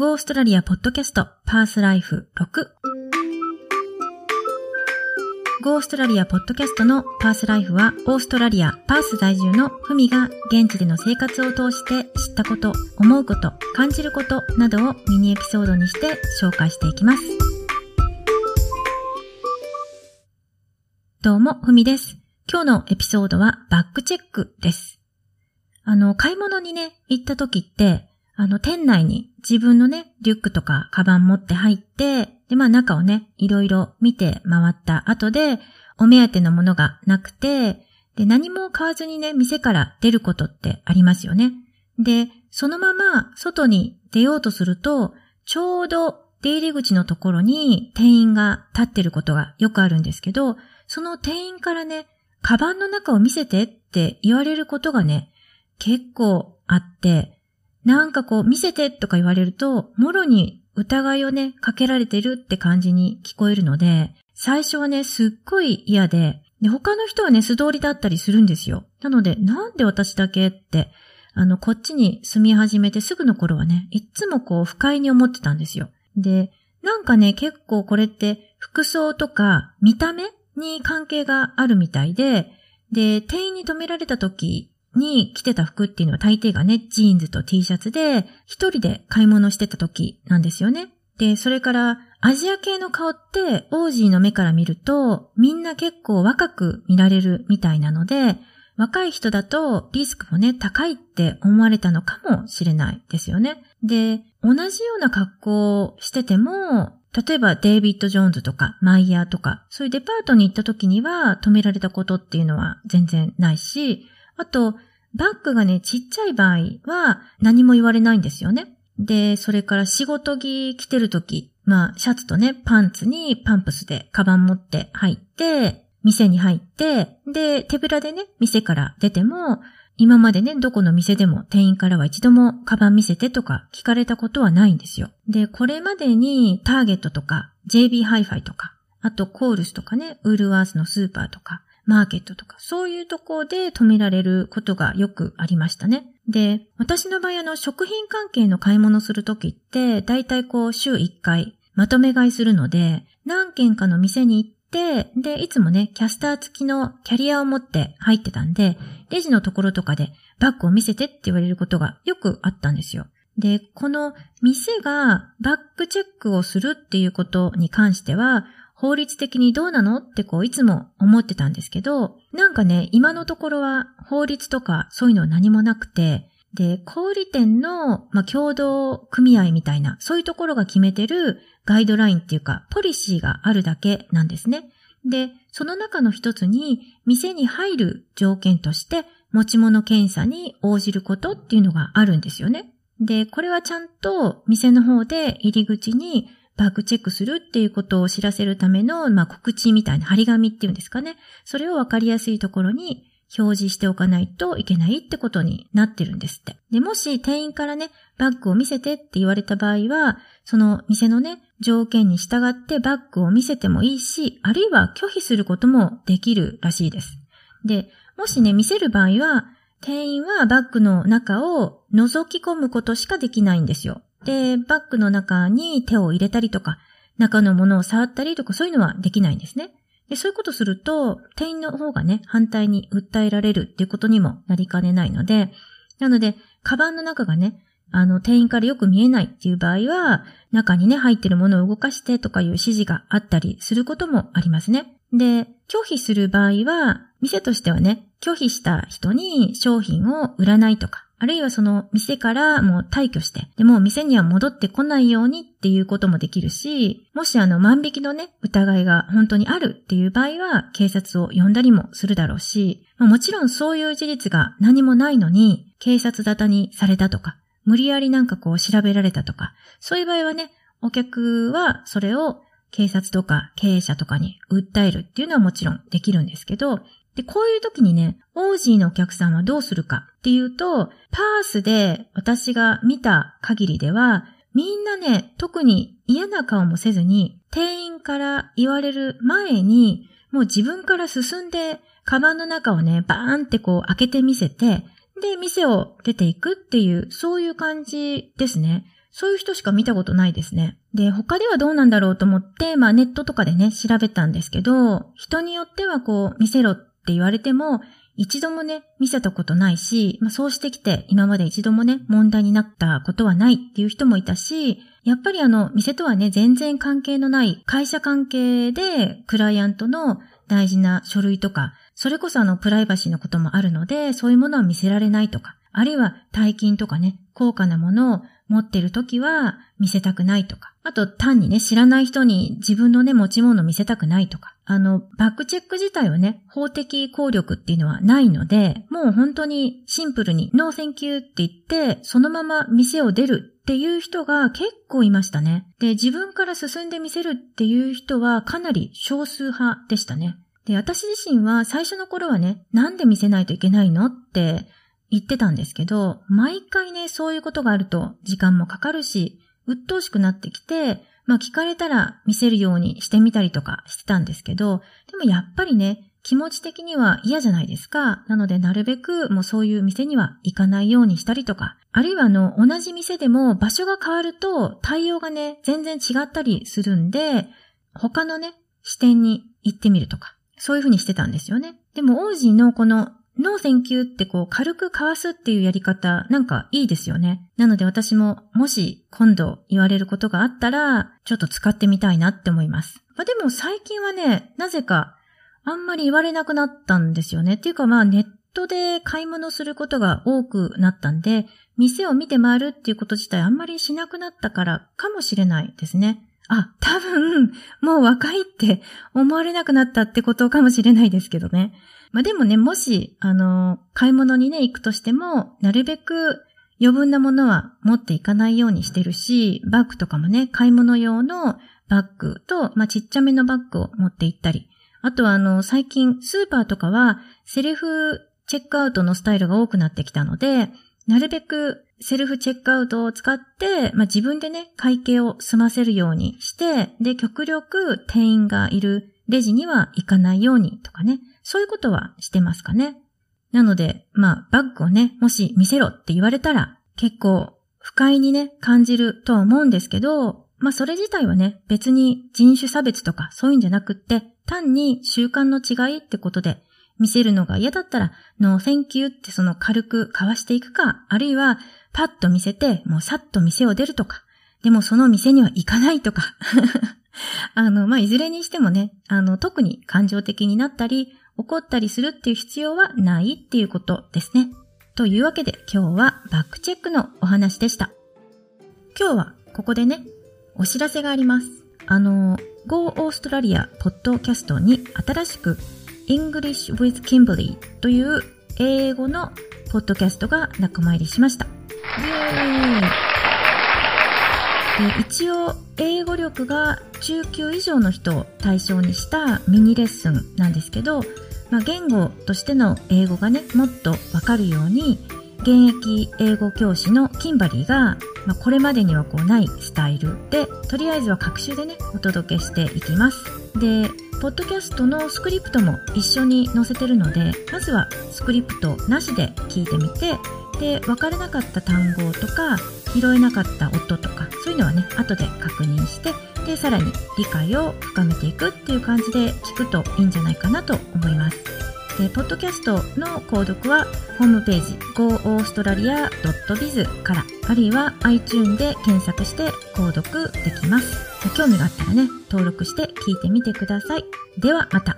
ゴーストラリアポッドキャストパースライフ6ゴーストラリアポッドキャストのパースライフはオーストラリアパース在住のフミが現地での生活を通して知ったこと、思うこと、感じることなどをミニエピソードにして紹介していきます。どうも、ふみです。今日のエピソードはバックチェックです。あの、買い物にね、行った時って、あの、店内に自分のね、リュックとかカバン持って入って、で、まあ中をね、いろいろ見て回った後で、お目当てのものがなくて、で、何も買わずにね、店から出ることってありますよね。で、そのまま外に出ようとすると、ちょうど出入り口のところに店員が立ってることがよくあるんですけど、その店員からね、カバンの中を見せてって言われることがね、結構あって、なんかこう見せてとか言われると、もろに疑いをね、かけられてるって感じに聞こえるので、最初はね、すっごい嫌で、で、他の人はね、素通りだったりするんですよ。なので、なんで私だけって、あの、こっちに住み始めてすぐの頃はね、いっつもこう、不快に思ってたんですよ。で、なんかね、結構これって服装とか見た目に関係があるみたいで、で、店員に止められた時に着てた服っていうのは大抵がね、ジーンズと T シャツで、一人で買い物してた時なんですよね。で、それから、アジア系の顔ってオージーの目から見ると、みんな結構若く見られるみたいなので、若い人だとリスクもね、高いって思われたのかもしれないですよね。で、同じような格好をしてても、例えば David Jones とか Myer とか、そういうデパートに行った時には止められたことっていうのは全然ないし、あと、バッグがね、ちっちゃい場合は何も言われないんですよね。で、それから仕事着着てるとき、まあ、シャツとね、パンツにパンプスでカバン持って入って、店に入って、で、手ぶらでね、店から出ても、今までね、どこの店でも店員からは一度もカバン見せてとか聞かれたことはないんですよ。で、これまでにターゲットとか JB ハイファイとか、あと Coles とかね、 Woolworths のスーパーとか、マーケットとか、そういうとこで止められることがよくありましたね。で、私の場合あの、食品関係の買い物するときって、だいたいこう、週1回、まとめ買いするので、何軒かの店に行って、で、いつもね、キャスター付きのキャリアを持って入ってたんで、レジのところとかでバッグを見せてって言われることがよくあったんですよ。で、この店がバッグチェックをするっていうことに関しては、法律的にどうなのってこういつも思ってたんですけど、なんかね、今のところは法律とかそういうのは何もなくて、で、小売店の、まあ、共同組合みたいな、そういうところが決めてるガイドラインっていうか、ポリシーがあるだけなんですね。で、その中の一つに、店に入る条件として、持ち物検査に応じることっていうのがあるんですよね。で、これはちゃんと店の方で入り口にバッグチェックするっていうことを知らせるための、まあ、告知みたいな張り紙っていうんですかね。それをわかりやすいところに表示しておかないといけないってことになってるんですって。で、もし店員からね、バッグを見せてって言われた場合は、その店のね、条件に従ってバッグを見せてもいいし、あるいは拒否することもできるらしいです。で、もしね、見せる場合は、店員はバッグの中を覗き込むことしかできないんですよ。で、バッグの中に手を入れたりとか、中のものを触ったりとかそういうのはできないんですね。で、そういうことすると、店員の方がね、反対に訴えられるっていうことにもなりかねないので、なので、カバンの中がね、あの、店員からよく見えないっていう場合は、中にね、入ってるものを動かしてとかいう指示があったりすることもありますね。で、拒否する場合は、店としてはね、拒否した人に商品を売らないとか、あるいはその店からもう退去して、でも店には戻ってこないようにっていうこともできるし、もしあの万引きのね、疑いが本当にあるっていう場合は警察を呼んだりもするだろうし、もちろんそういう事実が何もないのに警察沙汰にされたとか、無理やりなんかこう調べられたとか、そういう場合はね、お客はそれを警察とか経営者とかに訴えるっていうのはもちろんできるんですけど、で、こういう時にね、オージーのお客さんはどうするかっていうと、パースで私が見た限りでは、みんなね、特に嫌な顔もせずに、店員から言われる前に、もう自分から進んで、カバンの中をね、バーンってこう開けてみせて、で、店を出ていくっていう、そういう感じですね。そういう人しか見たことないですね。で、他ではどうなんだろうと思って、まあネットとかでね、調べたんですけど、人によってはこう、見せろっって言われても、一度もね、見せたことないし、まあそうしてきて、今まで一度もね、問題になったことはないっていう人もいたし、やっぱりあの、店とはね、全然関係のない会社関係で、クライアントの大事な書類とか、それこそあの、プライバシーのこともあるので、そういうものは見せられないとか、あるいは大金とかね、高価なものを持ってるときは見せたくないとか、あと単にね、知らない人に自分のね、持ち物見せたくないとか、あの、バッグチェック自体はね、法的効力っていうのはないので、もう本当にシンプルに No thank you って言って、そのまま店を出るっていう人が結構いましたね。で、自分から進んで見せるっていう人はかなり少数派でしたね。で、私自身は最初の頃はね、なんで見せないといけないのって言ってたんですけど、毎回ね、そういうことがあると時間もかかるし、鬱陶しくなってきて、まあ聞かれたら見せるようにしてみたりとかしてたんですけど、でもやっぱりね、気持ち的には嫌じゃないですか。なのでなるべくもうそういう店には行かないようにしたりとか、あるいはあの同じ店でも場所が変わると対応がね、全然違ったりするんで、他のね、支店に行ってみるとか、そういうふうにしてたんですよね。でもオージーのこの No thank you ってこう軽くかわすっていうやり方なんかいいですよね。なので私ももし今度言われることがあったらちょっと使ってみたいなって思います。まあ、でも最近はね、なぜかあんまり言われなくなったんですよね。っていうかまあネットで買い物することが多くなったんで、店を見て回るっていうこと自体あんまりしなくなったからかもしれないですね。あ、多分、もう若いって思われなくなったってことかもしれないですけどね。まあでもね、もし、あの、買い物にね、行くとしても、なるべく余分なものは持っていかないようにしてるし、バッグとかもね、買い物用のバッグと、まあちっちゃめのバッグを持って行ったり、あとはあの、最近スーパーとかはセルフチェックアウトのスタイルが多くなってきたので、なるべくセルフチェックアウトを使って、まあ、自分でね、会計を済ませるようにして、で、極力店員がいるレジには行かないようにとかね、そういうことはしてますかね。なので、まあ、バッグをね、もし見せろって言われたら、結構不快にね、感じるとは思うんですけど、まあ、それ自体はね、別に人種差別とかそういうんじゃなくって、単に習慣の違いってことで、見せるのが嫌だったら、 No thank you ってその軽くかわしていくか、あるいは、パッと見せて、もうさっと店を出るとか、でもその店には行かないとか。あの、まあ、いずれにしてもね、あの、特に感情的になったり、怒ったりするっていう必要はないっていうことですね。というわけで今日はバックチェックのお話でした。今日はここでね、お知らせがあります。あの、Go Australia ポッドキャストに新しく English with Kimberly という英語のポッドキャストが仲間入りしました。イエーイ一応英語力が中級以上の人を対象にしたミニレッスンなんですけど、まあ、言語としての英語がねもっとわかるように現役英語教師のキンバリーが、まあ、これまでにはこうないスタイルでとりあえずは各種でねお届けしていきますでポッドキャストのスクリプトも一緒に載せてるのでまずはスクリプトなしで聞いてみてで分からなかった単語とか拾えなかった音とかそういうのはね後で確認してでさらに理解を深めていくっていう感じで聞くといいんじゃないかなと思います。えーポッドキャストの購読はホームページ goaustralia.biz からあるいは iTune で検索して購読できます。興味があったらね登録して聞いてみてください。ではまた。